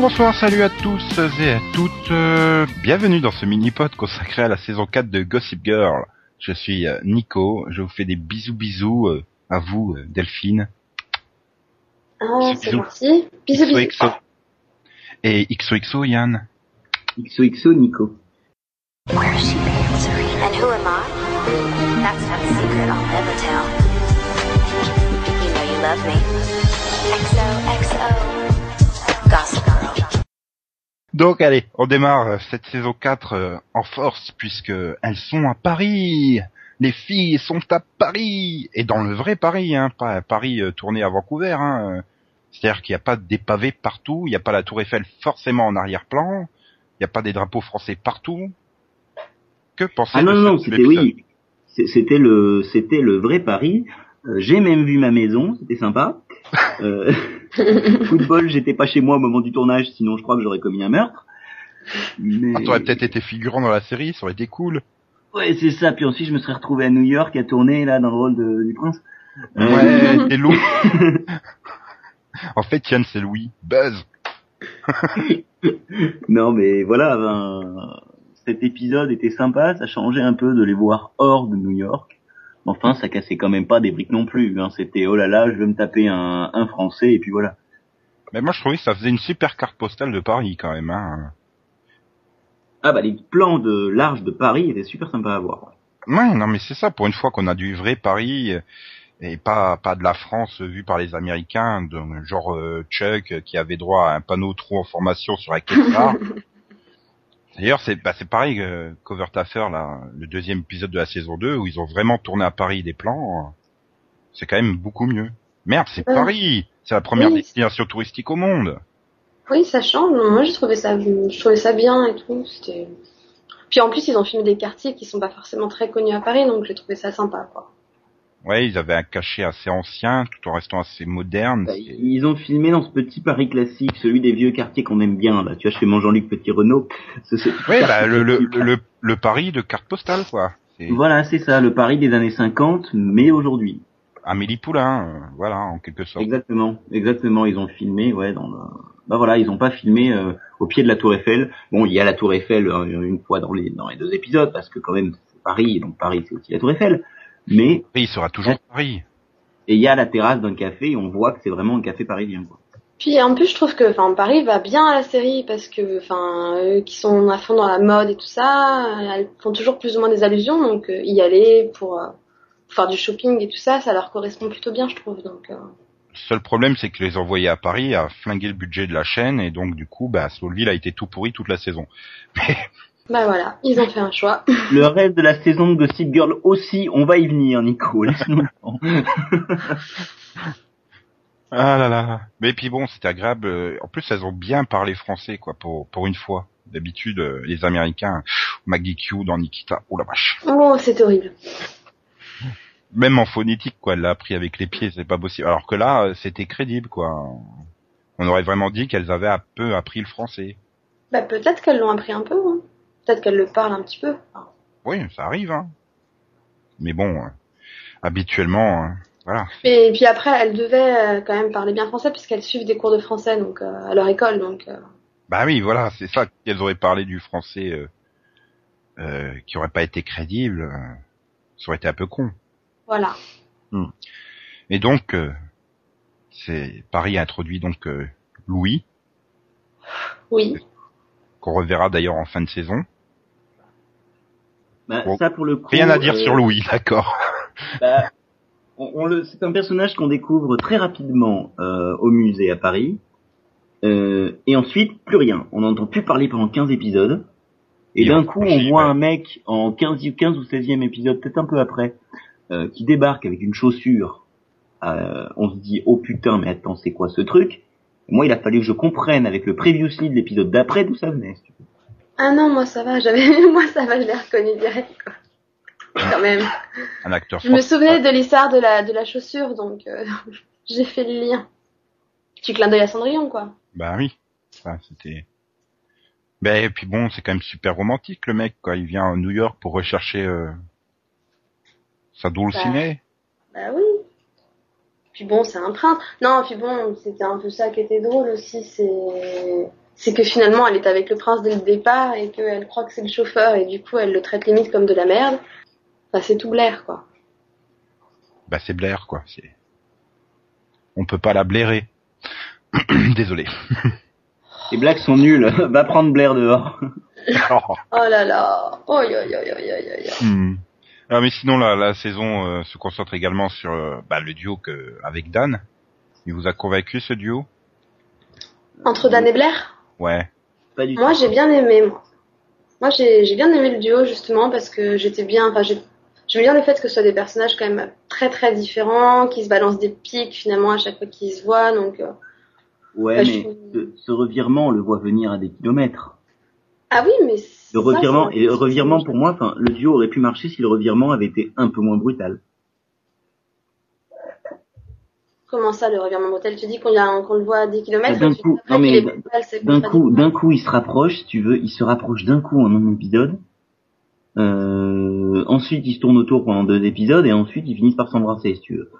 Bonjour, bonsoir, salut à tous et à toutes. euh, bienvenue dans ce mini-pod consacré à la saison 4 de Gossip Girl. Je suis euh, Nico, je vous fais des bisous bisous euh, à vous, Delphine. Ah, Bisous, c'est bisous. gentil. Bisous, bisous. XOXO. Et XOXO Yann. XOXO Nico. Where is she being serene? And who am I? That's not a secret I'll never tell. You know you love me. XOXO. Donc allez, on démarre euh, cette saison 4 euh, en force puisque elles sont à Paris. Les filles sont à Paris et dans le vrai Paris, hein, pas à Paris euh, tourné à Vancouver. Hein. C'est-à-dire qu'il n'y a pas des pavés partout, il n'y a pas la Tour Eiffel forcément en arrière-plan, il n'y a pas des drapeaux français partout. Que pensez Ah non, de non, c'était oui. C'était le, c'était le vrai Paris. J'ai même vu ma maison, c'était sympa. Euh, football, j'étais pas chez moi au moment du tournage, sinon je crois que j'aurais commis un meurtre. Mais... Ah, t'aurais peut-être été figurant dans la série, ça aurait été cool. Ouais, c'est ça. Puis ensuite, je me serais retrouvé à New York à tourner là dans le rôle de, du prince. Euh, Ouais, t'es Lou. en fait, Yann, c'est Louis. Buzz. Non, mais voilà, ben, cet épisode était sympa, ça changeait un peu de les voir hors de New York. Enfin, ça cassait quand même pas des briques non plus. Hein. C'était oh là là, je vais me taper un, un français et puis voilà. Mais moi, je trouvais que ça faisait une super carte postale de Paris quand même. Hein. Ah bah les plans de large de Paris étaient super sympas à voir. Ouais, non, mais c'est ça. Pour une fois qu'on a du vrai Paris et pas pas de la France vue par les Américains, de, genre euh, Chuck qui avait droit à un panneau trop en formation sur la Kevlar. D'ailleurs, c'est bah, c'est pareil que Cover Taffer, là, le deuxième épisode de la saison 2, où ils ont vraiment tourné à Paris des plans. euh, C'est quand même beaucoup mieux. Merde, c'est Ouais. Paris C'est la première Oui. destination touristique au monde Oui, ça change. Moi, j'ai trouvé ça, je trouvais ça bien et tout. C'était. Puis en plus, ils ont filmé des quartiers qui sont pas forcément très connus à Paris, donc j'ai trouvé ça sympa, quoi. Ouais, ils avaient un cachet assez ancien, tout en restant assez moderne. Bah, ils ont filmé dans ce petit Paris classique, celui des vieux quartiers qu'on aime bien là. Tu vois, chez mon Jean-Luc Petit Renault. Ce, ce petit Ouais, bah, le, le, le, le Paris de carte postale, quoi. Voilà, c'est ça, le Paris des années 50, mais aujourd'hui. Amélie Poulain, euh, voilà, en quelque sorte. Exactement, exactement. Ils ont filmé, ouais, dans le... Bah voilà, ils ont pas filmé euh, au pied de la Tour Eiffel. Bon, il y a la Tour Eiffel euh, une fois dans les dans les deux épisodes parce que quand même c'est Paris, donc Paris c'est aussi la Tour Eiffel. Mais Paris sera toujours Paris. et il y a la terrasse d'un café et on voit que c'est vraiment un café parisien. Quoi. Puis en plus, je trouve que, enfin, Paris va bien à la série parce que, enfin, eux qui sont à fond dans la mode et tout ça, elles font toujours plus ou moins des allusions, donc euh, y aller pour, euh, pour faire du shopping et tout ça, ça leur correspond plutôt bien, je trouve. Donc, euh, Le seul problème, c'est que les envoyer à Paris a flingué le budget de la chaîne, et donc, du coup, bah, Smallville a été tout pourri toute la saison. Mais, bah voilà, ils ont fait un choix. Le reste de la saison de Gossip Girl aussi, on va y venir, Nico. Ah là là. Mais puis bon, c'était agréable. euh, En plus, elles ont bien parlé français, quoi, pour, pour une fois. D'habitude, euh, les Américains, Maggie Q dans Nikita, oh la vache. Oh, c'est horrible. Même en phonétique, quoi, elle l'a appris avec les pieds, c'est pas possible. Alors que là, euh, c'était crédible, quoi. On aurait vraiment dit qu'elles avaient un peu appris le français. Bah peut-être qu'elles l'ont appris un peu, hein. Peut-être qu'elles le parlent un petit peu. Oui, ça arrive, hein. Mais bon, euh, habituellement, euh, voilà. Et puis après, elles devaient euh, quand même parler bien français puisqu'elles suivent des cours de français donc euh, à leur école, donc euh, Bah oui, voilà, c'est ça qu'elles auraient parlé du français euh, euh, qui aurait pas été crédible. euh, ça aurait été un peu con. voilà. Et donc, euh, c'est Paris a introduit donc euh, Louis, Oui. Qu'on reverra d'ailleurs en fin de saison. Bah, Bon. ça pour le coup. Rien à dire euh, sur Louis, d'accord. Bah, on, on le, c'est un personnage qu'on découvre très rapidement euh, au musée à Paris. Euh, et ensuite, plus rien. On n'entend plus parler pendant 15 épisodes. Et, Et d'un coup, on voit ouais. un mec en 15, 15 ou 16e épisode, peut-être un peu après, euh, qui débarque avec une chaussure. Euh, on se dit, oh putain, mais attends, c'est quoi ce truc? Moi, il a fallu que je comprenne avec le previously de l'épisode d'après d'où ça venait. si tu veux. Ah non, moi ça va, j'avais moi ça va, je l'ai reconnu direct quoi. Quand même. Un acteur Je me souvenais de l'histoire de la de la chaussure donc euh, j'ai fait le lien. Petit clin d'œil à Cendrillon quoi. Bah oui, ça c'était. Ben et puis bon, c'est quand même super romantique le mec quoi. Il vient à New York pour rechercher euh, sa dulcinée. Bah oui. Puis bon, c'est un prince. Non, puis bon, c'était un peu ça qui était drôle aussi, c'est c'est que finalement elle est avec le prince dès le départ et qu'elle croit que c'est le chauffeur et du coup elle le traite limite comme de la merde. Enfin, c'est tout Blair quoi. Bah c'est Blair quoi. C'est on peut pas la blairer. Désolé. Les blagues sont nulles. Va prendre Blair dehors. Oh. Oh là là. Oh yo yo yo yo yo yo. Hmm. Ah, mais sinon la, la saison euh, se concentre également sur euh, bah, le duo que avec Dan. Il vous a convaincu ce duo? Entre Dan et Blair? Ouais. Pas du Moi, j'ai bien aimé, moi. Moi, j'ai j'ai bien aimé le duo, justement, parce que j'étais bien, enfin, j'ai- j'aime bien le fait que ce soit des personnages quand même très très différents, qui se balancent des pics finalement à chaque fois qu'ils se voient, donc, euh, Ouais, Bah, mais ce, ce revirement, on le voit venir à des kilomètres. Ah oui, mais Le revirement, et le revirement pour moi, enfin, le duo aurait pu marcher si le revirement avait été un peu moins brutal. Comment ça, le revirement brutal? Tu dis qu'on le voit à 10 km, D'un coup, D'un coup, d'un coup, il se rapproche, si tu veux, il se rapproche d'un coup en un épisode. Euh, ensuite, il se tourne autour pendant deux épisodes, et ensuite, ils finissent par s'embrasser, si tu veux.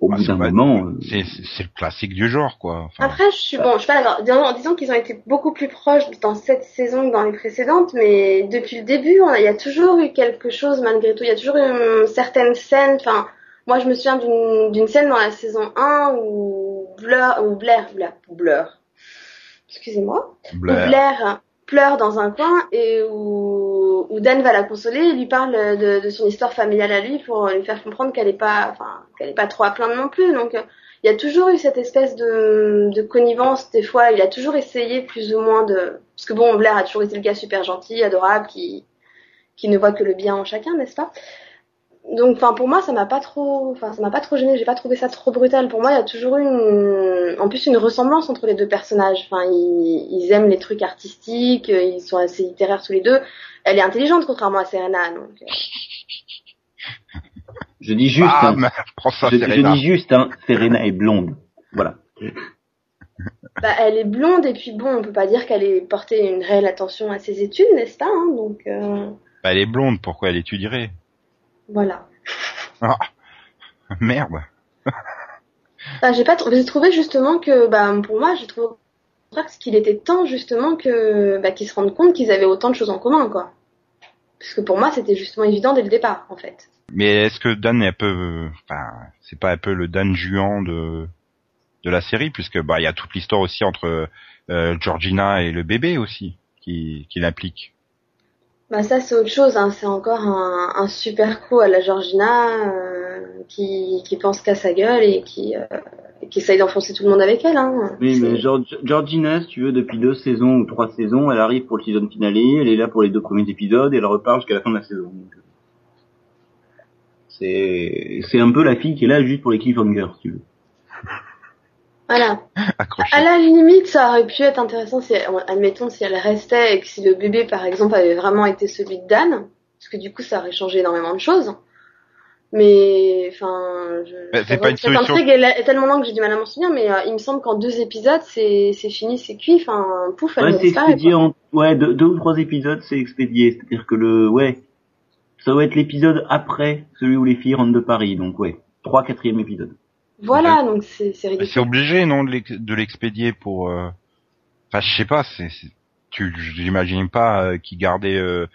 Au Bah, bout c'est d'un moment, euh, C'est c'est- c'est le classique du genre quoi. Enfin, Après, je suis bon, je suis pas d'accord. Disons, disons qu'ils ont été beaucoup plus proches dans cette saison que dans les précédentes, mais depuis le début, on a- il y a toujours eu quelque chose malgré tout. Il y a toujours eu une certaine scène. Enfin, moi, je me souviens d'une d'une scène dans la saison 1 où Blur, ou Blair, Blair, Blur, excusez-moi, où Blair. Blair pleure dans un coin et où, où Dan va la consoler et lui parle de, son histoire familiale à lui pour lui faire comprendre qu'elle est pas, enfin, qu'elle pas trop à plaindre non plus. Donc, euh, il y a toujours eu cette espèce de, de connivence. Des fois, il a toujours essayé plus ou moins de, parce que bon, Blair a toujours été le gars super gentil, adorable, qui, qui ne voit que le bien en chacun, n'est-ce pas? Donc, enfin, pour moi, ça m'a pas trop, enfin, ça m'a pas trop gêné. J'ai pas trouvé ça trop brutal. Pour moi, il y a toujours eu une, en plus, une ressemblance entre les deux personnages. Enfin, ils, ils aiment les trucs artistiques, euh, ils sont assez littéraires tous les deux. Elle est intelligente, contrairement à Serena. Donc, euh, je dis juste, Ah, hein, ça, je, dis juste, hein, Serena est blonde. Voilà. bah, elle est blonde et puis bon, on peut pas dire qu'elle ait porté une réelle attention à ses études, n'est-ce pas hein Donc, euh, Bah, elle est blonde, pourquoi elle étudierait? Voilà. Ah, merde. Bah, j'ai pas j'ai trouvé justement que bah pour moi j'ai trouvé contraire qu'il était temps justement que bah, qu'ils se rendent compte qu'ils avaient autant de choses en commun quoi parce que pour moi c'était justement évident dès le départ en fait Mais est-ce que Dan est un peu, enfin, c'est pas un peu le Dan Juan de de la série, puisque bah il y a toute l'histoire aussi entre euh, Georgina et le bébé aussi qui qui l'implique. Bah ça c'est autre chose hein. c'est encore un, un super coup à la Georgina euh, qui qui pense qu'à sa gueule et qui euh, qui essaye d'enfoncer tout le monde avec elle hein. Oui, mais Georg- Georgina, si tu veux, depuis deux saisons ou trois saisons, elle arrive pour le season finale, elle est là pour les deux premiers épisodes, et elle repart jusqu'à la fin de la saison. C'est un peu la fille qui est là juste pour les cliffhangers, si tu veux. Voilà Accroché. À la limite, ça aurait pu être intéressant si, admettons, si elle restait et que si le bébé, par exemple, avait vraiment été celui de Dan, parce que du coup, ça aurait changé énormément de choses. Mais, enfin, je, c'est pas une cette solution. intrigue est, tellement longue que j'ai du mal à m'en souvenir, mais euh, il me semble qu'en deux épisodes, c'est, c'est fini, c'est cuit, enfin, pouf, elle Ouais, c'est expédié en, ouais, deux, deux ou trois épisodes, c'est expédié. C'est-à-dire que le, ouais, ça doit être l'épisode après celui où les filles rentrent de Paris, donc ouais, trois, quatrième épisode. Voilà, donc c'est, c'est Mais ridicule. c'est obligé, non, de l'ex- de l'expédier pour. euh, Enfin, je sais pas. C'est, c'est- tu, j'imagine pas euh, qu'ils gardaient euh,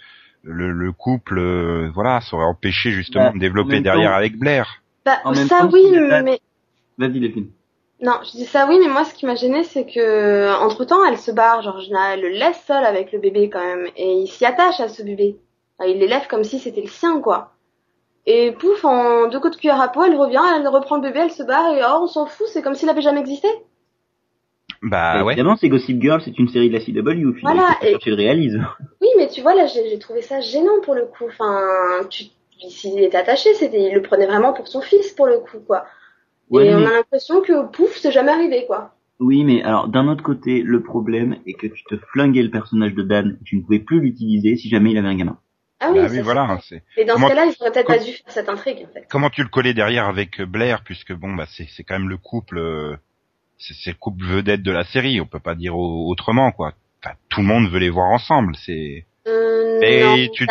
le, le couple. euh, voilà, ça aurait empêché justement Bah, de développer derrière temps- avec Blair. Bah, en même ça temps, oui, pas- mais, Vas-y, Delphine. Non, je dis ça oui, mais moi ce qui m'a gêné c'est que entre temps elle se barre, Georgina, elle le laisse seul avec le bébé quand même, et il s'y attache à ce bébé. Enfin, il l'élève comme si c'était le sien quoi. Et pouf, en deux coups de cuillère à peau, elle revient, elle reprend le bébé, elle se barre et oh on s'en fout, c'est comme s'il avait jamais existé. Bah ouais. Évidemment, c'est Gossip Girl, c'est une série de la CW, Voilà, et- chercher le réalise. Oui, mais tu vois là j'ai trouvé ça gênant pour le coup. Enfin, tu s'il était attaché, c'était il le prenait vraiment pour son fils pour le coup quoi. Ouais, et on a l'impression que pouf, c'est jamais arrivé quoi. Oui, mais alors d'un autre côté, le problème est que tu te flinguais le personnage de Dan, tu ne pouvais plus l'utiliser si jamais il avait un gamin. Ah oui, Bah oui, voilà. Mais dans Comment- ce cas-là, ils auraient peut-être Com- pas dû faire cette intrigue en fait. comment tu le collais derrière avec Blair, puisque bon, bah c'est, c'est quand même le couple. euh, c'est, le couple vedette de la série. On peut pas dire au- autrement, quoi. Enfin, tout le monde veut les voir ensemble. C'est. Euh, Et non, tu-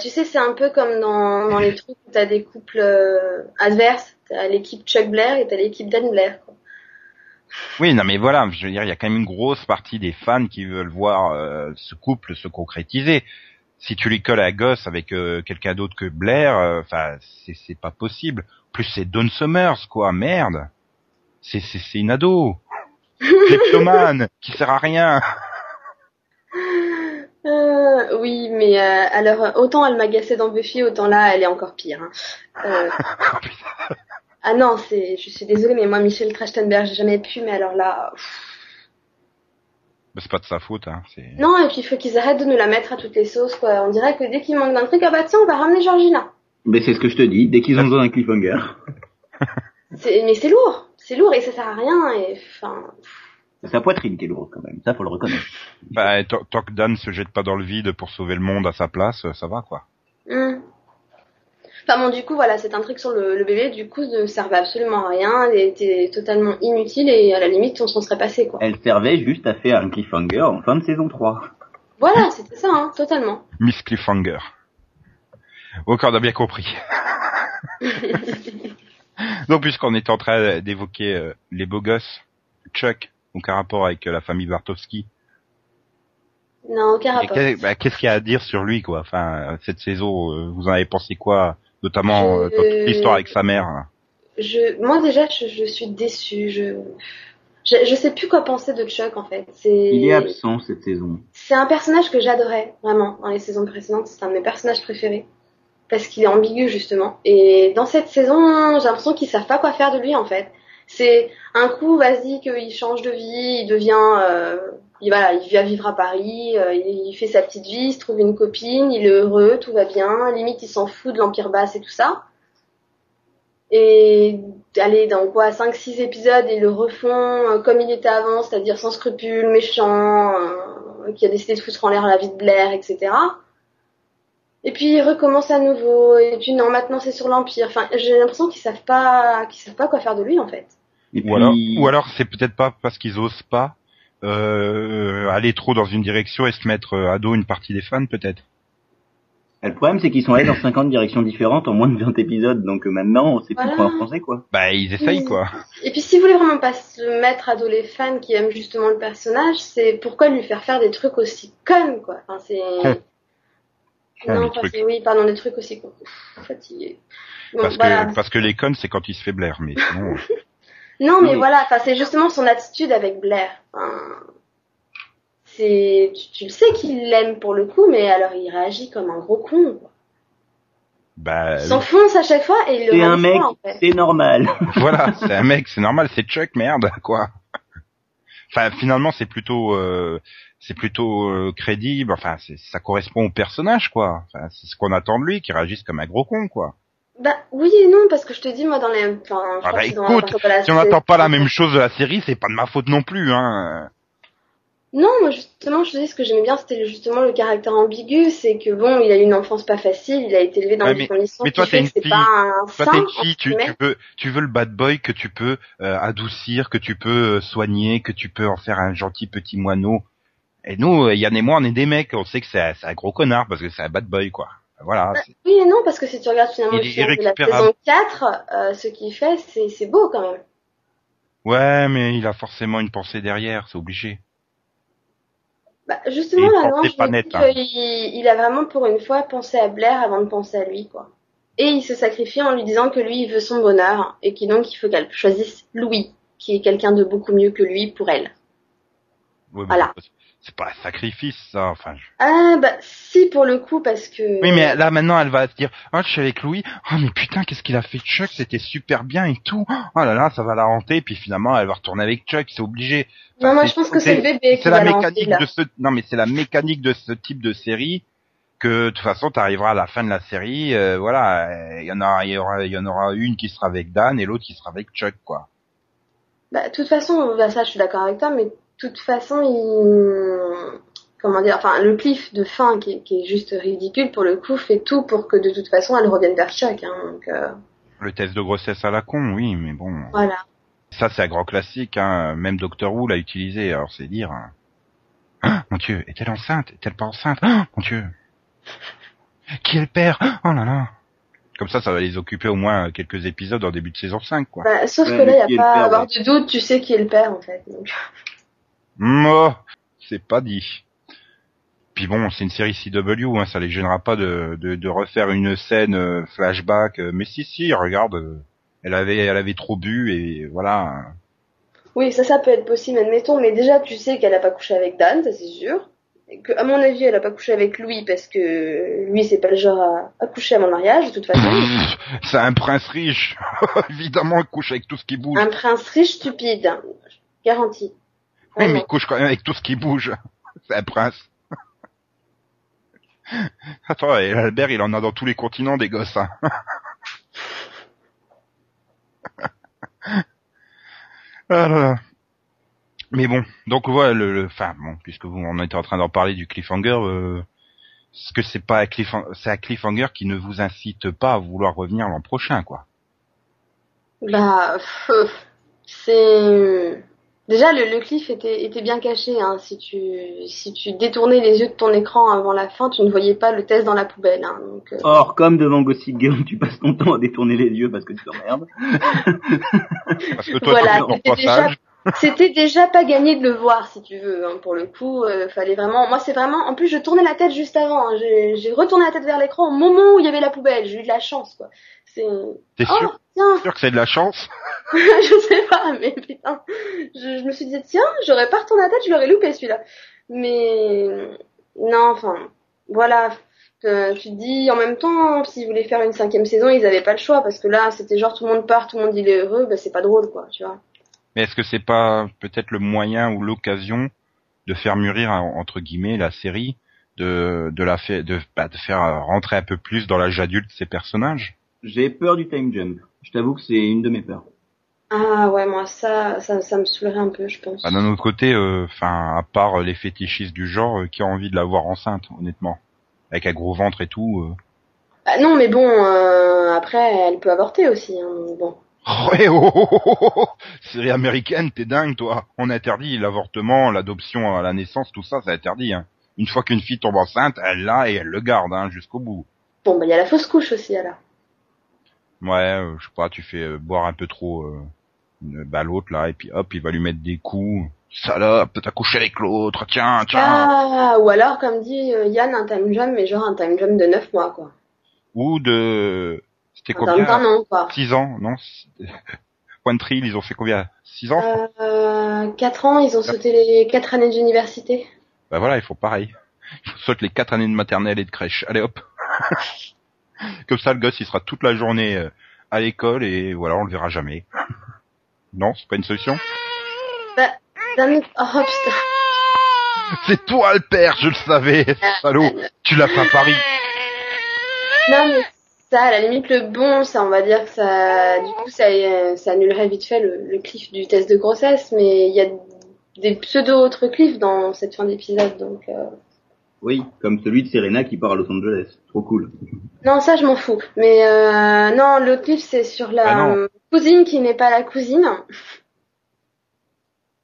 tu sais, c'est un peu comme dans, dans les trucs où t'as des couples euh, adverses. T'as l'équipe Chuck Blair et t'as l'équipe Dan Blair. Quoi. Oui, non mais voilà, je veux dire, il y a quand même une grosse partie des fans qui veulent voir euh, ce couple se concrétiser. Si tu lui colles à gosse avec euh, quelqu'un d'autre que Blair, euh, enfin, c'est c'est pas possible. Plus c'est Dawn Summers, quoi, merde. C'est c'est c'est une ado, kleptomane, qui sert à rien. Euh, oui, mais euh, alors autant elle m'agaçait dans Buffy, autant là elle est encore pire. hein. Euh, ah non, c'est, je suis désolée, mais moi Michel Trachtenberg, j'ai jamais pu, mais alors là, pff. C'est pas de sa faute, hein. C'est non. Et puis il faut qu'ils arrêtent de nous la mettre à toutes les sauces, quoi. On dirait que dès qu'il manque d'un truc, ah bah tiens, on va ramener Georgina. Mais c'est ce que je te dis, dès qu'ils ont besoin d'un cliffhanger. Mais c'est lourd, c'est lourd et ça sert à rien. Et enfin, C'est sa poitrine qui est lourde quand même, ça faut le reconnaître. bah, tant que Dan se jette pas dans le vide pour sauver le monde à sa place, ça va, quoi. hmm. Enfin bon, du coup, voilà, cette intrigue sur le, le bébé, du coup, ne servait absolument à rien. Elle était totalement inutile et à la limite, on s'en serait passé, quoi. Elle servait juste à faire un cliffhanger en fin de saison 3. Voilà, c'était ça, hein, totalement. Miss Cliffhanger. Ok, on a bien compris. Donc, puisqu'on est en train d'évoquer euh, les beaux gosses, Chuck, aucun rapport avec euh, la famille Bartowski. Non, aucun rapport. bah, Qu'est-ce qu'il y a à dire sur lui, quoi? Enfin, euh, cette saison, euh, vous en avez pensé quoi? Notamment euh, dans toute l'histoire avec sa mère. hein. Je, moi déjà, je, je suis déçue. Je, je, je sais plus quoi penser de Chuck en fait. C'est, Il est absent cette saison. c'est un personnage que j'adorais vraiment dans les saisons précédentes. C'est un de mes personnages préférés parce qu'il est ambigu justement. Et dans cette saison, j'ai l'impression qu'ils savent pas quoi faire de lui en fait. C'est un coup, vas-y, qu'il change de vie, il devient, euh, il voilà, il va vivre à Paris, euh, il, fait sa petite vie, il se trouve une copine, il est heureux, tout va bien. Limite, il s'en fout de l'empire basse et tout ça. Et allez, dans quoi, 5-6 épisodes, ils le refont euh, comme il était avant, c'est-à-dire sans scrupules, méchant, qui a décidé de foutre en l'air la vie de Blair, etc. Et puis il recommence à nouveau, et puis non, maintenant c'est sur l'Empire. Enfin, j'ai l'impression qu'ils savent pas, qu'ils savent pas quoi faire de lui en fait. Et Ou alors, ou alors c'est peut-être pas parce qu'ils osent pas euh, aller trop dans une direction et se mettre euh, à dos une partie des fans, peut-être. Le problème, c'est qu'ils sont allés dans 50 directions différentes en moins de 20 épisodes, donc euh, maintenant, on sait plus quoi en penser, quoi. Bah, ils essayent, Oui. quoi. Et puis si vous voulez vraiment pas se mettre à dos les fans qui aiment justement le personnage, c'est pourquoi lui faire faire des trucs aussi connes quoi. Enfin c'est non, enfin, trucs. c'est- oui, pardon, des trucs aussi con. Fatigué. Bon, Parce voilà. que parce que les connes, c'est quand il se fait Blair, mais sinon. Non, mais Oui. voilà, enfin, c'est justement son attitude avec Blair. Enfin, c'est, tu, tu le sais qu'il l'aime pour le coup, mais alors il réagit comme un gros con. quoi. bah, Il s'enfonce à chaque fois et il le C'est un mec, froid, en fait. c'est normal. voilà, c'est un mec, c'est normal, c'est Chuck, merde, quoi. Enfin, finalement, c'est plutôt, euh, c'est plutôt euh, crédible. Enfin, c'est- ça correspond au personnage, quoi. Enfin, c'est ce qu'on attend de lui, qu'il réagisse comme un gros con, quoi. Bah oui et non, parce que je te dis, moi, dans les... Enfin, je Ah crois bah que dans écoute, la partie de la Si on n'attend pas la même chose de la série, c'est pas de ma faute non plus, hein. Non, moi, justement, je te dis, ce que j'aimais bien, c'était justement le caractère ambigu, c'est que bon, il a eu une enfance pas facile, il a été élevé dans Ouais, des mais- conditions mais qui toi, t'es une fille. pas un Toi, saint, fille, tu, tu peux, tu veux le bad boy que tu peux euh, adoucir, que tu peux euh, soigner, que tu peux en faire un gentil petit moineau. Et nous, euh, Yann et moi, on est des mecs, on sait que c'est un, c'est un gros connard parce que c'est un bad boy, quoi. Voilà. Bah, oui et non, parce que si tu regardes finalement Il le final de la saison 4, euh, ce qu'il fait, c'est c'est beau quand même. Ouais, mais il a forcément une pensée derrière, c'est obligé. Bah, justement, là, il non, je net, dis hein. qu'il il a vraiment pour une fois pensé à Blair avant de penser à lui, quoi. Et il se sacrifie en lui disant que lui, il veut son bonheur, et qu'il donc il faut qu'elle choisisse Louis, qui est quelqu'un de beaucoup mieux que lui pour elle. Ouais, Voilà. C'est- pas un sacrifice, ça. Enfin. je- Ah, bah, si, pour le coup, parce que... Oui, mais là maintenant, elle va se dire, oh, je suis avec Louis. Oh, mais putain, qu'est-ce qu'il a fait Chuck? C'était super bien et tout. Oh là là, ça va la hanter. Puis finalement, elle va retourner avec Chuck. C'est obligé. Non, moi, je pense que c'est le bébé qui la va la hanter, mécanique de ce non mais c'est la mécanique de ce type de série que de toute façon tu arriveras à la fin de la série euh, voilà il y en a il y aura il y en aura une qui sera avec Dan et l'autre qui sera avec Chuck quoi. Bah, de toute façon, bah, ça, je suis d'accord avec toi, mais toute façon, il... Comment dire Enfin, le cliff de fin, qui est, qui est juste ridicule, pour le coup, fait tout pour que, de toute façon, elle revienne vers Chuck, hein, donc... euh, Le test de grossesse à la con oui mais bon Voilà. ça c'est un grand classique hein même Doctor Who l'a utilisé alors c'est dire hein. Ah, mon dieu est-elle enceinte? Est-elle pas enceinte? Ah, mon dieu Qui est le père? Oh là là Comme ça, ça va les occuper au moins quelques épisodes en début de saison 5, quoi. Bah, sauf Ouais, que là, il n'y a pas à avoir de doute, tu sais qui est le père, en fait. Donc... Moi, c'est pas dit. Puis bon, c'est une série CW, hein, ça les gênera pas de, de, de refaire une scène euh, flashback. euh, mais si, si, regarde, euh, elle avait, elle avait trop bu et voilà. Oui, ça, ça peut être possible, admettons, mais déjà, tu sais qu'elle a pas couché avec Dan, ça c'est sûr. Et que, à mon avis, elle a pas couché avec Louis parce que lui, c'est pas le genre à, à coucher avant le mariage, de toute façon. C'est un prince riche. Évidemment, il couche avec tout ce qui bouge. Un prince riche stupide, garanti. Oui, mais il couche quand même avec tout ce qui bouge. C'est un prince. Attends, et Albert, il en a dans tous les continents des gosses. Hein. Ah là là. Mais bon, donc voilà, le, le- enfin bon, puisque vous on était en train d'en parler du cliffhanger, euh, est-ce que c'est pas un cliffhanger, c'est un cliffhanger qui ne vous incite pas à vouloir revenir l'an prochain, quoi? Bah, c'est déjà le, le cliff était, était bien caché. Hein. Si tu si tu détournais les yeux de ton écran avant la fin, tu ne voyais pas le test dans la poubelle. Hein. Donc, euh, Or, comme devant Gossip Girl, tu passes ton temps à détourner les yeux parce que tu t'emmerdes. Parce que toi, Voilà, tu es en c'était déjà-. C'était déjà pas gagné de le voir, si tu veux. Hein, pour le coup, euh, fallait vraiment. Moi, c'est vraiment. En plus, je tournais la tête juste avant. hein. J'ai j'ai retourné la tête vers l'écran au moment où il y avait la poubelle. J'ai eu de la chance, quoi. C'est. T'es Oh, sûr que c'est de la chance? je sais pas, mais putain. Je, je me suis dit tiens, j'aurais pas retourné la tête, je l'aurais loupé celui-là. Mais non, enfin, voilà. Euh, tu te dis en même temps, s'ils voulaient faire une cinquième saison, ils avaient pas le choix parce que là, c'était genre tout le monde part, tout le monde il est heureux, bah c'est pas drôle, quoi, tu vois. Mais est-ce que c'est pas peut-être le moyen ou l'occasion de faire mûrir en- entre guillemets la série, de de la fait de bah, de faire rentrer un peu plus dans l'âge adulte ces personnages? J'ai peur du time jump. Je t'avoue que c'est une de mes peurs. Ah ouais, moi ça, ça, ça me saoulerait un peu, je pense. bah, D'un autre côté, enfin à part euh, les fétichistes du genre, euh, qui a envie de la voir enceinte, honnêtement, avec un gros ventre et tout. euh. Ah non, mais bon, euh, après, elle peut avorter aussi, hein, bon. Ouais, oh, oh, oh, oh, oh. série américaine, t'es dingue toi. On interdit l'avortement, l'adoption à la naissance, tout ça, c'est interdit. Hein. Une fois qu'une fille tombe enceinte, elle l'a et elle le garde hein, jusqu'au bout. Bon, bah il y a la fausse couche aussi, alors. Ouais, euh, je sais pas, tu fais euh, boire un peu trop euh, bah, l'autre là, et puis hop, il va lui mettre des coups. Salope, t'as couché avec l'autre, tiens, tiens. Ah, ou alors, comme dit euh, Yann, un time jump, mais genre un time jump de 9 mois, quoi. Ou de... C'était Un combien an, quoi. 6 ans, non? One Tree, ils ont fait combien? 6 ans? Euh, 4 ans, ils ont sauté les 4 années d'université. Bah voilà, il faut pareil. Il faut sauter les 4 années de maternelle et de crèche. Allez hop Comme ça, le gosse, il sera toute la journée euh, à l'école et voilà, on le verra jamais. Non, c'est pas une solution. Autre... Oh putain. C'est toi le père, je le savais, salaud. Tu l'as pas pari Non, mais ça, à la limite, le bon, ça, on va dire que ça, du coup, ça, ça annulerait vite fait le, le cliff du test de grossesse, mais il y a des pseudo autres cliffs dans cette fin d'épisode, donc, euh... Oui, comme celui de Serena qui part à Los Angeles. Trop cool. Non, ça, je m'en fous. Mais, euh, non, l'autre cliff, c'est sur la Ah euh, cousine qui n'est pas la cousine,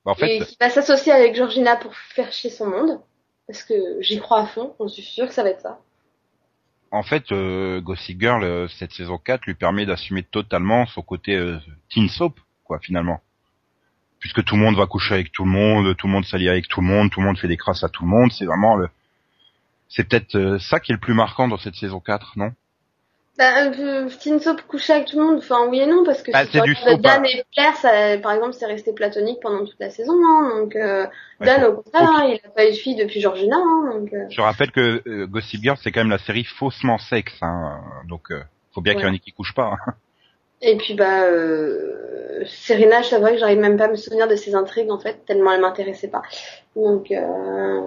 Bah, En fait, et qui va s'associer avec Georgina pour faire chier son monde. Parce que j'y crois à fond, j'en suis sûre que ça va être ça. en fait, euh, Gossip Girl, euh, cette saison 4, lui permet d'assumer totalement son côté euh, teen soap, quoi, finalement. Puisque tout le monde va coucher avec tout le monde, tout le monde s'allie avec tout le monde, tout le monde fait des crasses à tout le monde, c'est vraiment le... C'est peut-être euh, ça qui est le plus marquant dans cette saison 4, non? Bah, euh, Teen Soap coucher avec tout le monde, enfin oui et non, parce que Bah, c'est du Dan hein. et Claire, ça, par exemple, c'est resté platonique pendant toute la saison, hein, donc euh, Dan, au contraire, hein, il a pas eu de fille depuis Georgina, hein, donc... euh, Je rappelle que euh, Gossip Girl, c'est quand même la série faussement sexe, hein, donc euh, faut bien qu'il y en ait qui couchent pas. hein. Et puis bah, euh, Serena, je t'avoue que j'arrive même pas à me souvenir de ses intrigues, en fait, tellement elle m'intéressait pas. Donc, euh...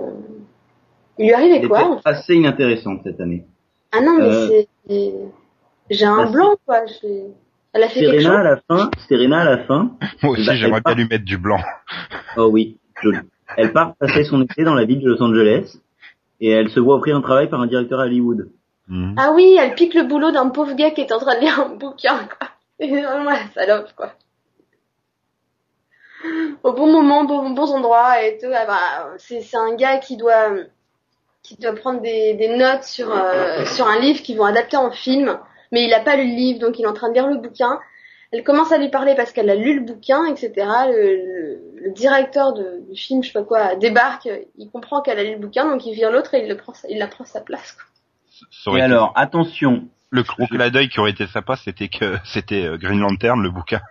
il lui arrivait quoi, était en fait assez inintéressante cette année. Ah non, mais Euh, c'est... J'ai un bah, blanc, quoi, Elle a fait quelque Serena à chose la fin, Serena à la fin, Moi aussi, Bah, j'aimerais bien part- lui mettre du blanc. oh oui, joli. Elle part passer son été dans la ville de Los Angeles et elle se voit offrir un travail par un directeur à Hollywood. Mhm. Ah oui, elle pique le boulot d'un pauvre gars qui est en train de lire un bouquin, quoi. C'est vraiment la salope, quoi. Au bon moment, bon, bons endroits et tout. ah bah, c'est, c'est un gars qui doit, qui il doit prendre des, des notes sur euh, sur un livre qu'ils vont adapter en film, mais il a pas lu le livre, donc il est en train de lire le bouquin. Elle commence à lui parler parce qu'elle a lu le bouquin, etc. Le, le- le directeur de, du film, je sais pas quoi, débarque, il comprend qu'elle a lu le bouquin, donc il vire l'autre et il le prend, il la prend à sa place. quoi. Et alors, attention. le gros clin d'œil qui aurait été sympa, c'était que c'était euh, Green Lantern, le bouquin.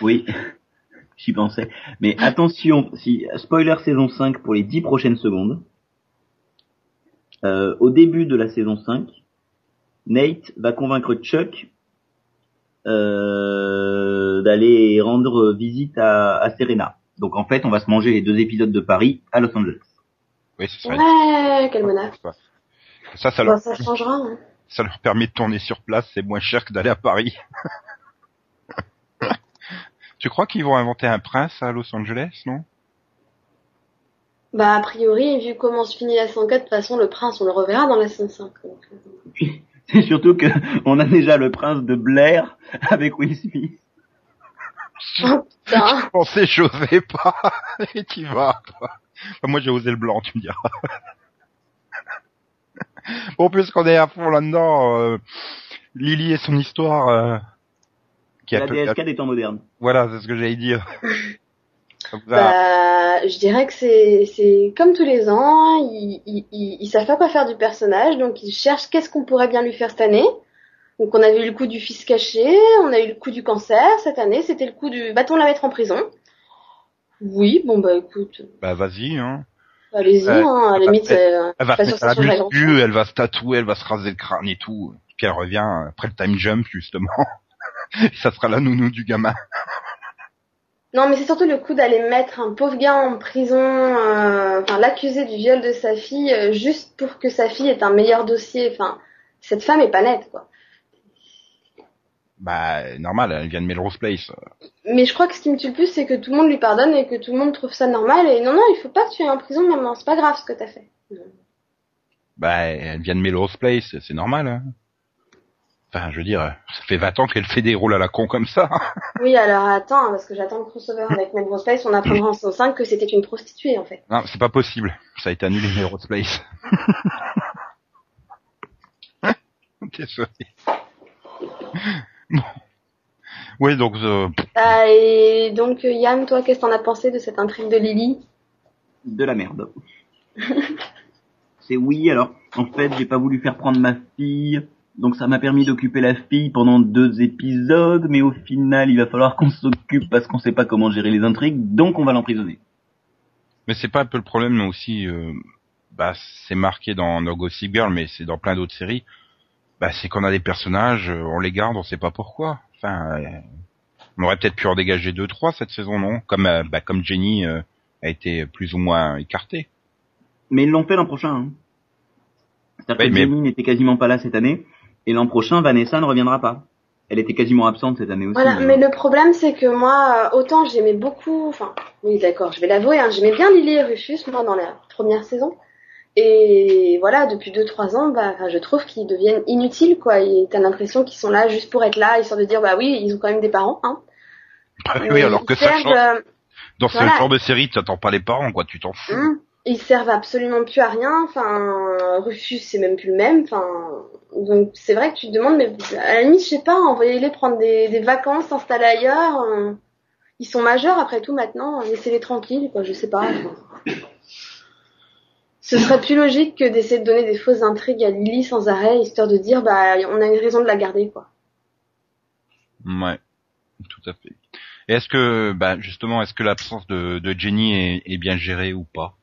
Oui, j'y pensais. Mais attention, si spoiler saison 5 pour les 10 prochaines secondes. Euh, au début de la saison 5, Nate va convaincre Chuck euh, d'aller rendre visite à, à Serena. Donc en fait, on va se manger les deux épisodes de Paris à Los Angeles. Oui, ce serait Ouais, quelle menace. ça, ça Bon, leur, ça changera. hein. ça leur permet de tourner sur place, c'est moins cher que d'aller à Paris. tu crois qu'ils vont inventer un prince à Los Angeles, non? Bah a priori, vu comment se finit la 104, de toute façon le prince on le reverra dans la 105. donc, euh. C'est surtout que on a déjà le prince de Blair avec Will Smith. Oh. Je pensais, j'osais pas. Et tu vas, toi. Enfin, moi, j'ai osé le blanc, tu me diras. bon, puisqu'on est à fond là-dedans, euh, Lily et son histoire, euh, qui La a peu- DS4 des temps modernes. Voilà, c'est ce que j'allais dire. Bah, je dirais que c'est comme tous les ans, ils, ils, ils, ils savent pas quoi faire du personnage, donc ils cherchent qu'est-ce qu'on pourrait bien lui faire cette année. Donc on a vu le coup du fils caché, on a eu le coup du cancer cette année, c'était le coup du bâton la mettre en prison. Oui, bon bah écoute, Bah, vas-y, hein. allez-y, hein, à la limite, euh, Elle va se mettre à la muscu, elle va se tatouer, elle va se raser le crâne et tout. Puis elle revient après le time jump, justement. ça sera la nounou du gamin. Non, mais c'est surtout le coup d'aller mettre un pauvre gars en prison, euh, enfin l'accuser du viol de sa fille, euh, juste pour que sa fille ait un meilleur dossier. Enfin, cette femme est pas nette, quoi. Bah, normal, elle vient de Melrose Place. Mais je crois que ce qui me tue le plus, c'est que tout le monde lui pardonne et que tout le monde trouve ça normal. Et non, non, il faut pas que tu ailles en prison, maman. C'est pas grave ce que t'as fait. Bah, elle vient de Melrose Place, c'est normal, hein. Enfin, je veux dire, ça fait 20 ans qu'elle fait des rôles à la con comme ça. Oui, alors attends, parce que j'attends le crossover avec Melrose Place. On apprendra en saison 5 que c'était une prostituée, en fait. Non, c'est pas possible. Ça a été annulé Melrose Place. Désolé. Bon. Oui, donc, euh, Ah, et donc, Yann, toi, qu'est-ce que t'en as pensé de cette intrigue de Lily? De la merde. c'est oui, alors en fait j'ai pas voulu faire prendre ma fille, donc ça m'a permis d'occuper la fille pendant deux épisodes, mais au final il va falloir qu'on s'occupe parce qu'on sait pas comment gérer les intrigues, donc on va l'emprisonner. mais c'est pas un peu le problème aussi. euh, bah, c'est marqué dans No Gossip Girl, mais c'est dans plein d'autres séries. Bah, c'est qu'on a des personnages, euh, on les garde, on sait pas pourquoi. Enfin, euh, on aurait peut-être pu en dégager deux, trois cette saison, non? Comme, euh, bah, comme Jenny euh, a été plus ou moins écartée. Mais ils l'ont fait l'an prochain. Hein. C'est-à-dire que mais- Jenny n'était quasiment pas là cette année, et l'an prochain Vanessa ne reviendra pas. Elle était quasiment absente cette année aussi. Voilà, mais le problème c'est que moi, euh, autant j'aimais beaucoup, enfin, oui d'accord, je vais l'avouer, hein, j'aimais bien Lily et Rufus, moi, dans la première saison. Et voilà, depuis 2-3 ans, bah, enfin, je trouve qu'ils deviennent inutiles, quoi. Et t'as l'impression qu'ils sont là juste pour être là, histoire de dire, bah oui, ils ont quand même des parents, hein. Bah oui, Mais alors que ça change. euh, Dans ce genre de série, tu attends pas les parents, quoi, tu t'en fous. Hum, ils servent absolument plus à rien. Enfin, Rufus c'est même plus le même. Enfin, donc c'est vrai que tu te demandes, mais à la limite, je sais pas, envoyez-les prendre des, vacances, s'installer ailleurs. euh, Ils sont majeurs après tout maintenant, laissez-les tranquilles, quoi. Je sais pas. Ce serait plus logique que d'essayer de donner des fausses intrigues à Lily sans arrêt, histoire de dire, bah, on a une raison de la garder, quoi. Ouais, tout à fait. Et est-ce que, bah, justement, est-ce que l'absence de, Jenny est bien gérée ou pas?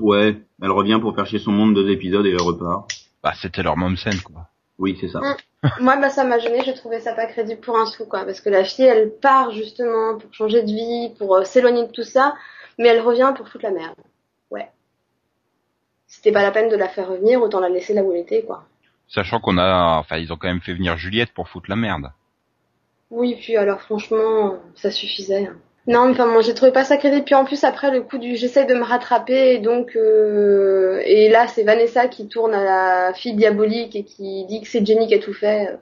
Ouais, elle revient pour faire chier son monde deux épisodes et elle repart. Bah, c'était leur mom scène, quoi. Oui, c'est ça. Mm. Moi, bah, ça m'a gêné. Je trouvais ça pas crédible pour un sou, quoi. Parce que la fille, elle part justement pour changer de vie, pour euh, s'éloigner de tout ça, mais elle revient pour foutre la merde. Ouais. C'était pas la peine de la faire revenir, autant la laisser là où elle était, quoi. Sachant qu'on a, enfin, ils ont quand même fait venir Juliette pour foutre la merde. Oui, puis alors franchement, ça suffisait. hein. Non, mais enfin, moi, j'ai trouvé pas ça crédible. Puis en plus, après, le coup du j'essaye de me rattraper, et donc, euh, et là, c'est Vanessa qui tourne à la fille diabolique et qui dit que c'est Jenny qui a tout fait.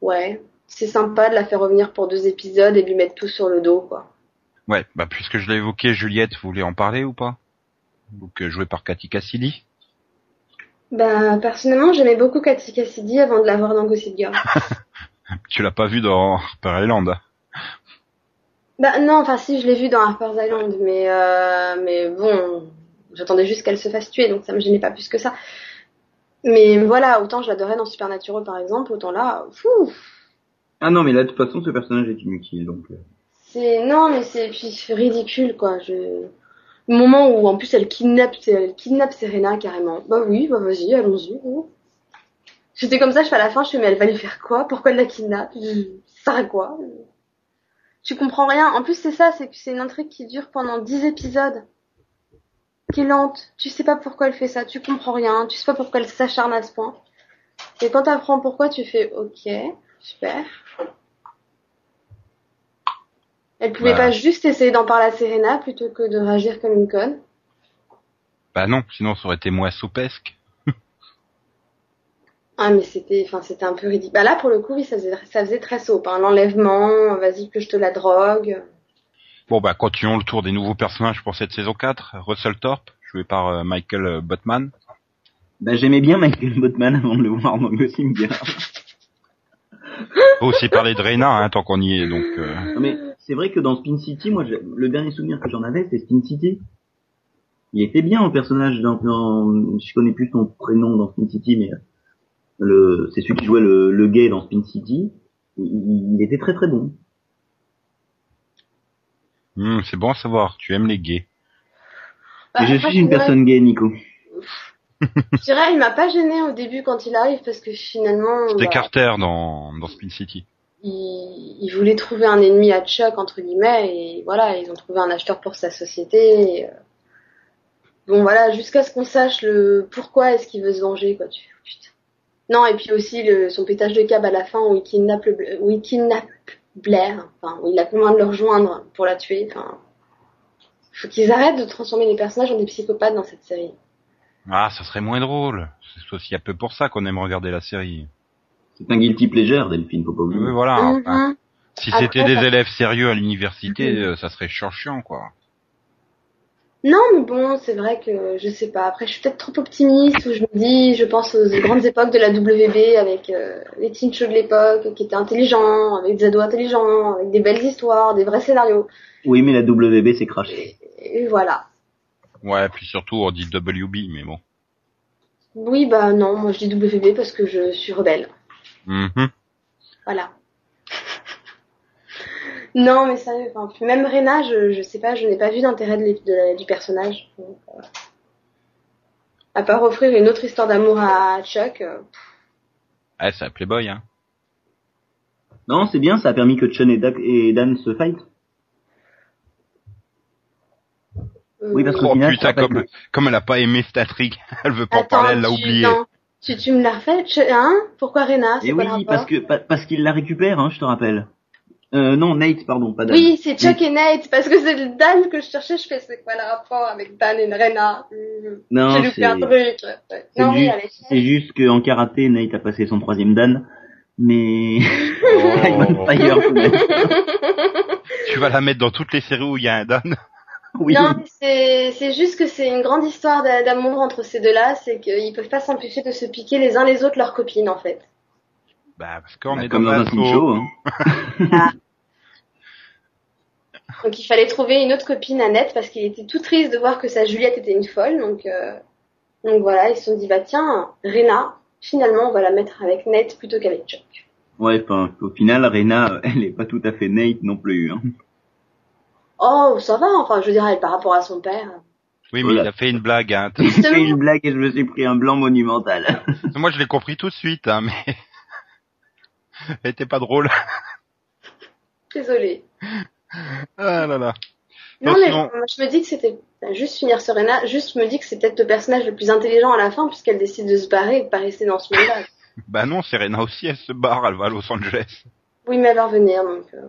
Ouais, c'est sympa de la faire revenir pour deux épisodes et de lui mettre tout sur le dos, quoi. Ouais, bah, puisque je l'ai évoqué, Juliette, vous voulez en parler ou pas? Donc, euh, jouée par Cathy Cassidy. Bah, personnellement, j'aimais beaucoup Katy Cassidy avant de la voir dans Gossip Girl. Tu l'as pas vu dans Harper Island. Bah, non, enfin, si, je l'ai vu dans Harper's Island, mais, euh, mais bon, j'attendais juste qu'elle se fasse tuer, donc ça me gênait pas plus que ça. Mais voilà, autant je l'adorais dans Supernatural, par exemple, autant là, fou, Ah non, mais là, de toute façon, ce personnage est inutile, donc... euh. c'est, non, mais c'est, puis c'est ridicule, quoi, je, le moment où, en plus, elle kidnappe, elle kidnappe Serena, carrément. Bah oui, bah vas-y, allons-y. hein. J'étais comme ça, je fais à la fin, je fais, mais elle va lui faire quoi? Pourquoi elle la kidnappe? Ça quoi? Tu comprends rien. En plus, c'est ça, c'est que c'est une intrigue qui dure pendant 10 épisodes. Qui est lente. Tu sais pas pourquoi elle fait ça. Tu comprends rien. Tu sais pas pourquoi elle s'acharne à ce point. Et quand t'apprends pourquoi, tu fais ok, super. Elle pouvait Bah. pas juste essayer d'en parler à Serena plutôt que de réagir comme une conne. Bah non, sinon ça aurait été moins soupesque. Ah mais c'était, enfin c'était un peu ridicule. Bah là pour le coup, oui, ça faisait, ça faisait très soap. Hein. L'enlèvement, vas-y que je te la drogue. Bon bah continuons le tour des nouveaux personnages pour cette saison 4. Russell Thorpe, joué par euh, Michael euh, Botman. Bah, j'aimais bien Michael Botman avant de le voir dans Gossip Girl. Faut aussi parler de Reyna, hein, tant qu'on y est, donc... euh, Non, mais c'est vrai que dans Spin City, moi, le dernier souvenir que j'en avais, c'est Spin City. Il était bien en personnage dans, dans- je connais plus son prénom dans Spin City, mais le, c'est celui qui jouait le, le gay dans Spin City. Il, il était très très bon. hmm, c'est bon à savoir, tu aimes les gays. Bah, je suis une personne gay, Nico. Je dirais, il m'a pas gêné au début quand il arrive parce que finalement, C'était bah, Carter dans, dans Spin City. il, il voulait trouver un ennemi à Chuck entre guillemets et voilà, ils ont trouvé un acheteur pour sa société. et, euh, bon voilà, jusqu'à ce qu'on sache le pourquoi est-ce qu'il veut se venger quoi. Tu putain. Non et puis aussi le, son pétage de câble à la fin où il kidnappe le, où il kidnappe Blair, enfin où il a besoin de le rejoindre pour la tuer. Enfin, faut qu'ils arrêtent de transformer les personnages en des psychopathes dans cette série. Ah, ça serait moins drôle. C'est aussi un peu pour ça qu'on aime regarder la série. C'est un guilty pleasure, Delphine, faut pas oublier. Oui, voilà. enfin, Mhm. si c'était des ça- élèves sérieux à l'université, Mhm. euh, ça serait chiant, chiant, quoi. Non, mais bon, c'est vrai que je sais pas. Après, je suis peut-être trop optimiste où je me dis, je pense aux grandes époques de la WB avec euh, les teen shows de l'époque qui étaient intelligents, avec des ados intelligents, avec des belles histoires, des vrais scénarios. Oui, mais la WB s'est craché. Et, et voilà. Ouais, puis surtout on dit WB, mais bon. Oui, bah non, moi je dis WB parce que je suis rebelle. Mhm. Voilà. Non, mais sérieux, enfin, puis même Rena, je, je sais pas, je n'ai pas vu d'intérêt de l'ép- de la- du personnage. Donc, euh, à part offrir une autre histoire d'amour à Chuck. euh, Ah, c'est un playboy, hein. Non, c'est bien, ça a permis que Chun et, Dak- et Dan se fight. Oui, parce Oh final, putain, ça rappelle comme, comme elle a pas aimé cette intrigue, elle veut pas en parler, elle l'a oublié. non. Tu, tu me l'as refait, tu- hein? Pourquoi Rena? C'est Et quoi oui, parce que pa- parce qu'il la récupère, hein, je te rappelle. Euh, non, Nate, pardon, pas Dan. Oui, c'est Chuck et Nate, parce que c'est le Dan que je cherchais, je fais c'est quoi le rapport avec Dan et Rena? Non, J'ai loupé c'est- un truc. Non, juste, allez. c'est juste qu'en karaté, Nate a passé son troisième Dan, mais Oh. Fire tu vas la mettre dans toutes les séries où il y a un Dan. Oui. Non, mais c'est juste que c'est une grande histoire d'a- d'amour entre ces deux-là, c'est qu'ils peuvent pas s'empêcher de se piquer les uns les autres leurs copines en fait. Bah, parce qu'on Bah, est comme dans dans un show. Hein. Donc il fallait trouver une autre copine à Ned parce qu'il était tout triste de voir que sa Juliette était une folle. Donc, euh, donc voilà, ils se sont dit bah tiens, Rena, finalement on va la mettre avec Ned plutôt qu'avec Chuck. Ouais, enfin, au final, Rena, elle est pas tout à fait Nate non plus. Hein. Oh ça va, enfin je dirais par rapport à son père. Oui, mais Voilà. il a fait une blague, hein. J'ai fait Justement. une blague et je me suis pris un blanc monumental. Moi, je l'ai compris tout de suite, hein, mais... Elle était pas drôle. Désolée. Ah là là. Non Non, mais sinon- je me dis que c'était bah, juste finir sur Rena, juste me dis que c'est peut-être le personnage le plus intelligent à la fin puisqu'elle décide de se barrer et de pas rester dans ce monde-là. Bah non, Serena aussi, elle se barre, elle va à Los Angeles. Oui mais elle va revenir donc euh,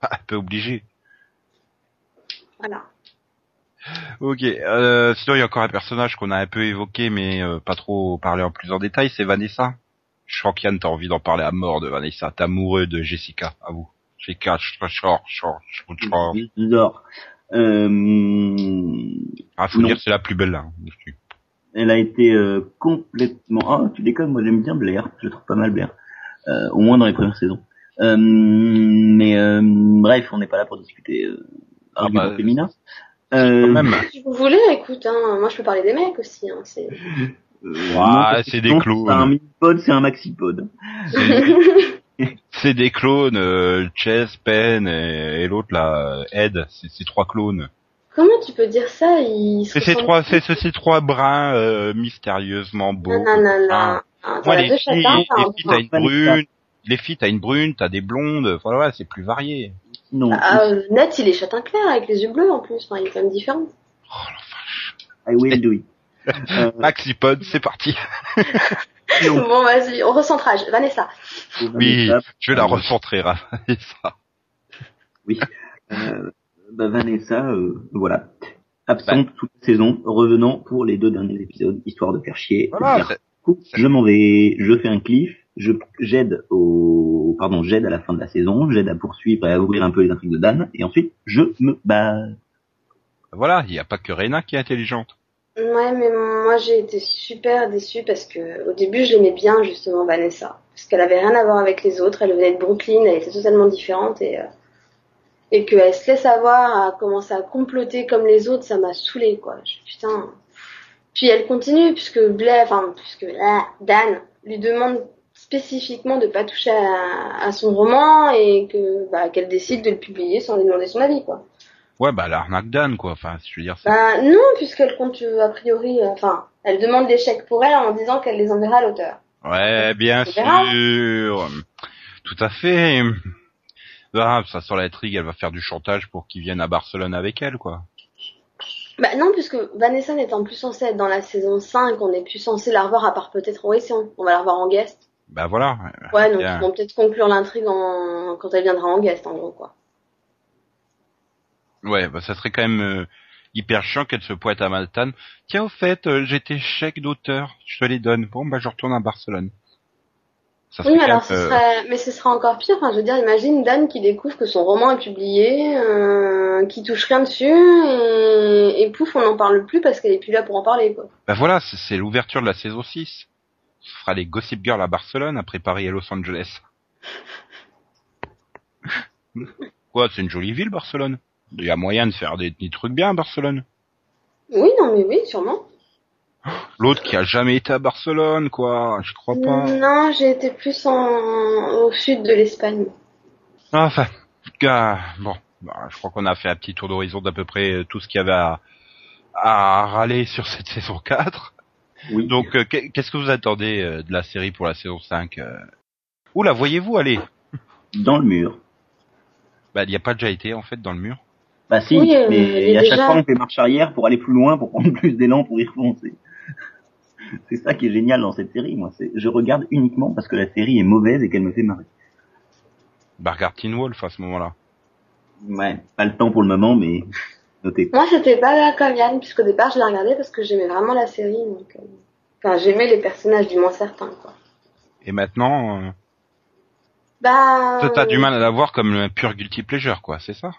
Ah, un peu obligée. voilà. Ok, euh, sinon il y a encore un personnage qu'on a un peu évoqué, mais euh, pas trop parlé en plus en détail, c'est Vanessa. Qu'Yann, t'as envie d'en parler à mort de Vanessa. T'es amoureux de Jessica, à vous. Jessica, chor, chor, chor, chor, chor. J'adore. Euh, Ah, faut Non. dire, c'est la plus belle, là. dessus. elle a été euh, complètement. Ah, tu déconnes, moi j'aime bien Blair. Je trouve pas mal Blair, euh, au moins dans les premières saisons. Euh, mais euh, bref, on n'est pas là pour discuter euh, Ah bah, féminins. Quand Euh, même. Si vous voulez, écoute, hein, moi je peux parler des mecs aussi. Hein, c'est... euh, Ah, c'est des clowns. C'est un mini-pod, c'est un maxi-pod. C'est des clones, euh, Chess, Penn et, et l'autre là, Ed, c'est ces trois clones. Comment tu peux dire ça? Ils C'est ces trois, c'est ces trois brins euh, mystérieusement beaux. Non, non, non, non. Ah. Moi les filles, chacun, les t'as un filles t'as une brune, les filles t'as une brune, t'as des blondes, voilà, ouais, c'est plus varié. Non. Ah, euh, Ned, il est châtain clair avec les yeux bleus en plus. Enfin, il est quand même différent. I will do it. Maxipod, c'est parti. Bon, vas-y, au recentrage. Vanessa. Oui, Vanessa, je vais la recentrer, ça. Oui. Euh, bah Vanessa, euh, voilà. Absente toute la saison, revenant pour les deux derniers épisodes, histoire de faire chier. Voilà, je m'en vais, je fais un cliff, je j'aide au pardon, j'aide à la fin de la saison, j'aide à poursuivre et à ouvrir un peu les intrigues de Dan, et ensuite je me bats. voilà, il n'y a pas que Rena qui est intelligente. Ouais, mais moi j'ai été super déçue parce que au début je l'aimais bien justement Vanessa, parce qu'elle avait rien à voir avec les autres, elle venait de Brooklyn, elle était totalement différente et euh, et qu'elle se laisse avoir à commencer à comploter comme les autres, ça m'a saoulée quoi. Putain. Puis elle continue puisque Blair, enfin puisque ah, Dan lui demande spécifiquement de pas toucher à, son roman et bah, qu'elle décide de le publier sans lui demander son avis quoi. Ouais, bah l'arnaque Dan, quoi. Enfin, je veux dire, c'est... Bah non, puisqu'elle compte a priori, euh, enfin, elle demande des chèques pour elle en disant qu'elle les enverra à l'auteur. Ouais, bien sûr. Tout à fait. Ah, ça sent l'intrigue, elle va faire du chantage pour qu'ils viennent à Barcelone avec elle, quoi. Bah non, puisque Vanessa n'étant plus censée être dans la saison 5, on n'est plus censé la revoir à part peut-être Sion. On va la revoir en guest. Bah voilà. Ouais, donc Bien. ils vont peut-être conclure l'intrigue en... quand elle viendra en guest, en gros, quoi. Ouais, bah ça serait quand même euh, hyper chiant qu'elle se pointe à Manhattan. Tiens, au fait, euh, j'ai tes chèques d'auteur, je te les donne. Bon, bah je retourne à Barcelone. Ça Oui, mais alors, ce euh, serait, mais ce sera encore pire. Enfin, je veux dire, imagine Dan qui découvre que son roman est publié, euh, qui touche rien dessus, et, et pouf, on n'en parle plus parce qu'elle est plus là pour en parler, quoi. Bah voilà, c'est c'est l'ouverture de la saison 6. On fera les Gossip Girl à Barcelone, après Paris et Los Angeles. Quoi, c'est une jolie ville, Barcelone? Il y a moyen de faire des, des trucs bien à Barcelone. Oui, non, mais oui, sûrement. L'autre qui a jamais été à Barcelone, quoi. Je crois pas. Non, j'ai été plus en, au sud de l'Espagne. Enfin, en tout cas, bon, bah, je crois qu'on a fait un petit tour d'horizon d'à peu près euh, tout ce qu'il y avait à, à râler sur cette saison 4. Oui. Donc, euh, qu'est- qu'est-ce que vous attendez euh, de la série pour la saison 5 euh? Où la voyez-vous aller dans le mur. Bah, il n'y a pas déjà été, en fait, dans le mur? Bah si, Oui, euh, mais à chaque fois on fait marche arrière pour aller plus loin, pour prendre plus d'élan, pour y refoncer. C'est ça qui est génial dans cette série, moi. C'est, je regarde uniquement parce que la série est mauvaise et qu'elle me fait marrer. Bah, regarde Teen Wolf à ce moment-là. Ouais, pas le temps pour le moment, mais notez. Moi, c'était pas là comme Yann, puisqu'au départ, je l'ai regardé parce que j'aimais vraiment la série. Donc, euh, enfin, j'aimais les personnages, du moins certains, quoi. Et maintenant, euh, Bah. toi, t'as euh, du mal à la voir comme un pur guilty pleasure, quoi, c'est ça?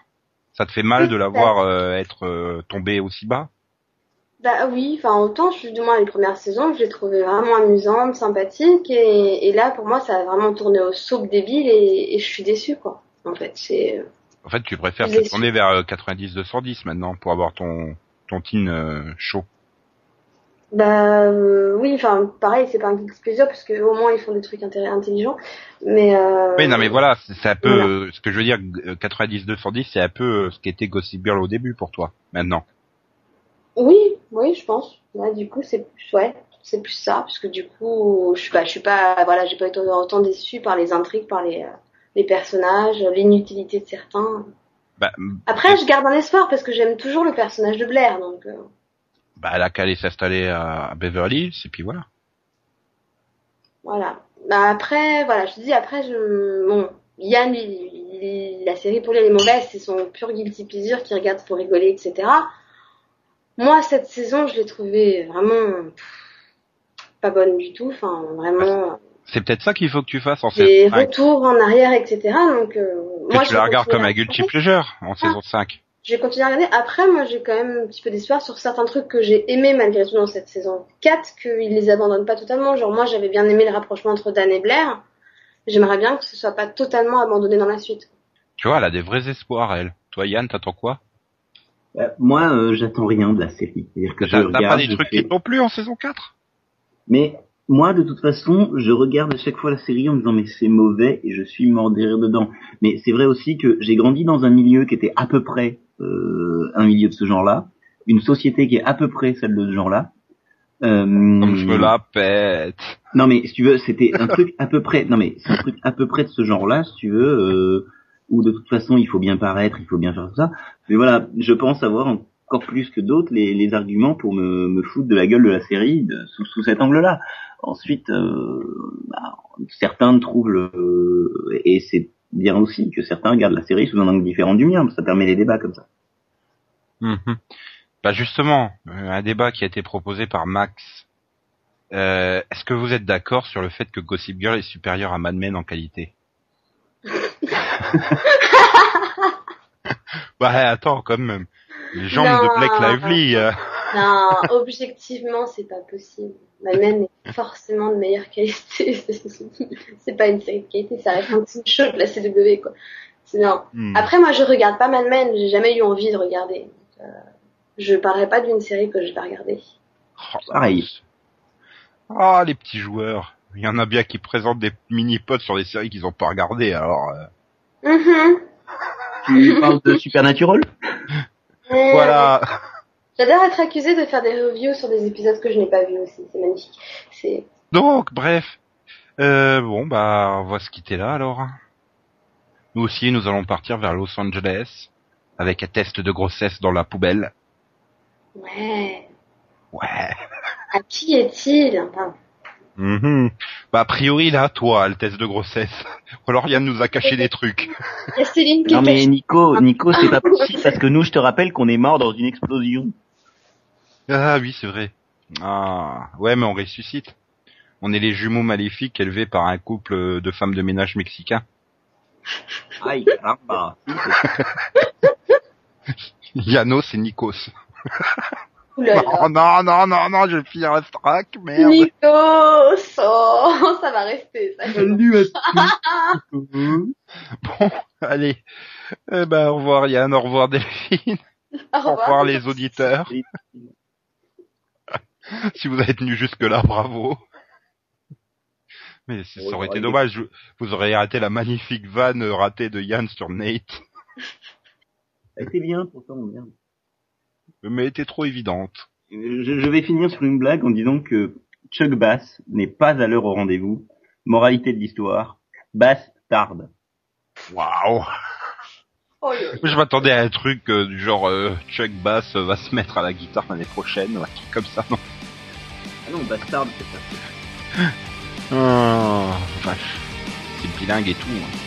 Ça te fait mal de la voir euh, être euh, tombée aussi bas? Bah oui, enfin autant, moins les premières saisons, je l'ai trouvé vraiment amusante, sympathique, et, et là pour moi ça a vraiment tourné au soap débile et, et je suis déçue quoi. En fait, c'est En fait, tu préfères te tourner vers euh, 90-210 maintenant pour avoir ton ton teen euh, chaud. Bah euh, oui, enfin pareil, c'est pas un guilty pleasure parce que au moins ils font des trucs intelligents, mais euh, Oui, non, mais voilà, c'est un peu voilà. euh, ce que je veux dire. euh, 90-210, c'est un peu euh, ce qu'était Gossip Girl au début pour toi. Maintenant. Oui, oui, je pense. Ouais, du coup, c'est plus, ouais, c'est plus ça, parce que du coup, je suis pas, je suis pas, voilà, j'ai pas été autant déçue par les intrigues, par les, euh, les personnages, l'inutilité de certains. Bah, Après, je garde un espoir parce que j'aime toujours le personnage de Blair, donc euh, bah, elle a qu'à aller s'installer à Beverly Hills et puis voilà. voilà. Bah, après, voilà, je te dis, après, je, bon, Yann, il- il- la série pour lui elle est mauvaise, c'est son pur guilty pleasure qui regarde pour rigoler, etc. Moi, cette saison, je l'ai trouvée vraiment pff, pas bonne du tout, enfin, vraiment. C'est peut-être ça qu'il faut que tu fasses en saison 5. retours en arrière, etc. Donc, euh, moi, tu je la regardes comme un guilty pleasure en saison 5. Je vais continuer à regarder. Après, moi, j'ai quand même un petit peu d'espoir sur certains trucs que j'ai aimés malgré tout dans cette saison 4, qu'ils les abandonnent pas totalement. Genre, moi, j'avais bien aimé le rapprochement entre Dan et Blair. J'aimerais bien que ce soit pas totalement abandonné dans la suite. Tu vois, elle a des vrais espoirs, elle. Toi, Yann, t'attends quoi? Euh, moi, euh, j'attends rien de la série. C'est-à-dire que je regarde, pas des je trucs fais- qui t'ont plu en saison 4 Mais moi, de toute façon, je regarde à chaque fois la série en me disant mais c'est mauvais et je suis mort de rire dedans. Mais c'est vrai aussi que j'ai grandi dans un milieu qui était à peu près euh, un milieu de ce genre-là, une société qui est à peu près celle de ce genre-là. Euh, je me la pète. Non mais si tu veux, c'était un truc à peu près. Non mais c'est un truc à peu près de ce genre-là, si tu veux, euh, où de toute façon il faut bien paraître, il faut bien faire tout ça. Mais voilà, je pense avoir encore plus que d'autres les, les arguments pour me, me foutre de la gueule de la série de- sous, sous cet angle-là. Ensuite, euh, bah, certains trouvent le et c'est bien aussi que certains regardent la série sous un angle différent du mien, ça permet les débats comme ça. Mhm. Bah justement, euh, un débat qui a été proposé par Max. Euh, Est-ce que vous êtes d'accord sur le fait que Gossip Girl est supérieur à Mad Men en qualité? Bah attends, quand même. Les jambes Non. de Blake Lively. euh, Non, objectivement, c'est pas possible. Mad Men est forcément de meilleure qualité. c'est pas une série de qualité, ça reste un petit show de la CW, quoi. Non. hmm. Après, moi, je regarde pas Mad Men, j'ai jamais eu envie de regarder. Euh, je parlerai pas d'une série que je vais regarder. Oh, Pareil. Ah, les petits joueurs. Il y en a bien qui présentent des mini-pods sur des séries qu'ils ont pas regardées, alors... euh, Mhm. Tu parles de Supernatural? Voilà. J'adore être accusée de faire des reviews sur des épisodes que je n'ai pas vus aussi. C'est magnifique. C'est Donc, bref. Euh, bon, bah, on va se quitter là, alors. Nous aussi, nous allons partir vers Los Angeles, avec un test de grossesse dans la poubelle. ouais. Ouais. À qui est-il Enfin, Mhm. Bah, a priori, là, toi, le test de grossesse. Ou alors, Yann nous a caché des trucs. Il y a Céline qui Non mais. Nico, Nico, c'est pas possible parce que nous, je te rappelle qu'on est mort dans une explosion. Ah oui, c'est vrai. Ah, ouais, mais on ressuscite. On est les jumeaux maléfiques élevés par un couple de femmes de ménage mexicains. Aïe, caramba. Yanos et Nikos. Là là. Oh non, non, non, non, je vais finir la strac, merde. Nikos Oh, ça va rester. Ça. Salut à tous. Bon, allez. Eh ben, au revoir Yann, au revoir Delphine, Au au revoir les auditeurs. Si vous avez tenu jusque là, bravo. Mais ça Ouais, aurait été dommage, vous aurez raté la magnifique vanne ratée de Yann sur Nate. Ça a été bien pourtant, merde. Mais elle était trop évidente. Je, je vais finir sur une blague en disant que Chuck Bass n'est pas à l'heure au rendez-vous. Moralité de l'histoire, Bass tarde. Waouh Oh. Je m'attendais à un truc euh, du genre euh, Chuck Bass va se mettre à la guitare l'année prochaine, ou un truc comme ça, non? Ah non, Bass tarde, c'est ça. Oh, vache. C'est bilingue et tout. hein.